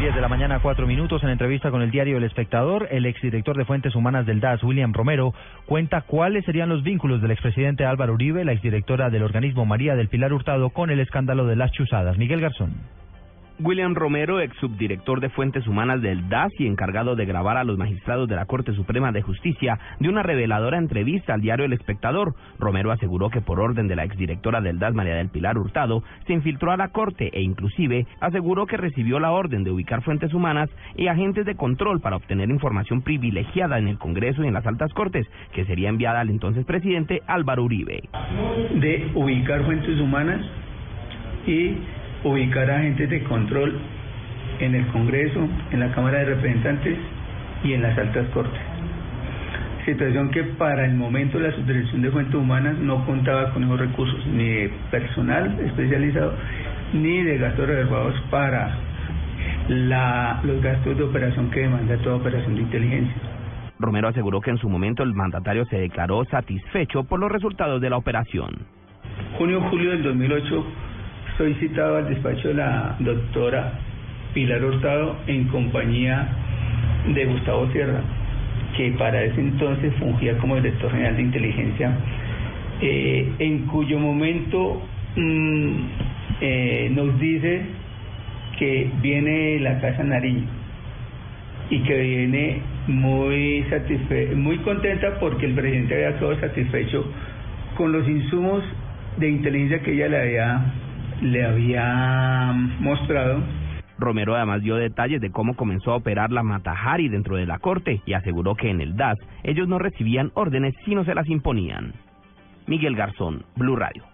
10 de la mañana, cuatro minutos. En entrevista con el diario El Espectador, el exdirector de Fuentes Humanas del DAS, William Romero, cuenta cuáles serían los vínculos del expresidente Álvaro Uribe, la exdirectora del organismo María del Pilar Hurtado, con el escándalo de las chuzadas. Miguel Garzón. William Romero, ex subdirector de Fuentes Humanas del DAS y encargado de grabar a los magistrados de la Corte Suprema de Justicia, dio una reveladora entrevista al diario El Espectador. Romero aseguró que por orden de la exdirectora del DAS, María del Pilar Hurtado, se infiltró a la Corte e inclusive aseguró que recibió la orden de ubicar Fuentes Humanas y agentes de control para obtener información privilegiada en el Congreso y en las altas Cortes, que sería enviada al entonces presidente Álvaro Uribe. De ubicar Fuentes Humanas y ubicar agentes de control en el Congreso, en la Cámara de Representantes y en las altas cortes. Situación que para el momento la Subdirección de Fuentes Humanas no contaba con esos recursos, ni de personal especializado, ni de gastos reservados para la, los gastos de operación que demanda toda operación de inteligencia. Romero aseguró que en su momento el mandatario se declaró satisfecho por los resultados de la operación. Junio-julio del 2008 soy citado al despacho de la doctora Pilar Hurtado en compañía de Gustavo Sierra, que para ese entonces fungía como director general de inteligencia, eh, en cuyo momento mm, eh, nos dice que viene la Casa Nariño y que viene muy satisfe muy contenta porque el presidente había quedado satisfecho con los insumos de inteligencia que ella le había le había mostrado. Romero además dio detalles de cómo comenzó a operar la Matajari dentro de la corte y aseguró que en el DAS ellos no recibían órdenes sino se las imponían. Miguel Garzón, Blue Radio.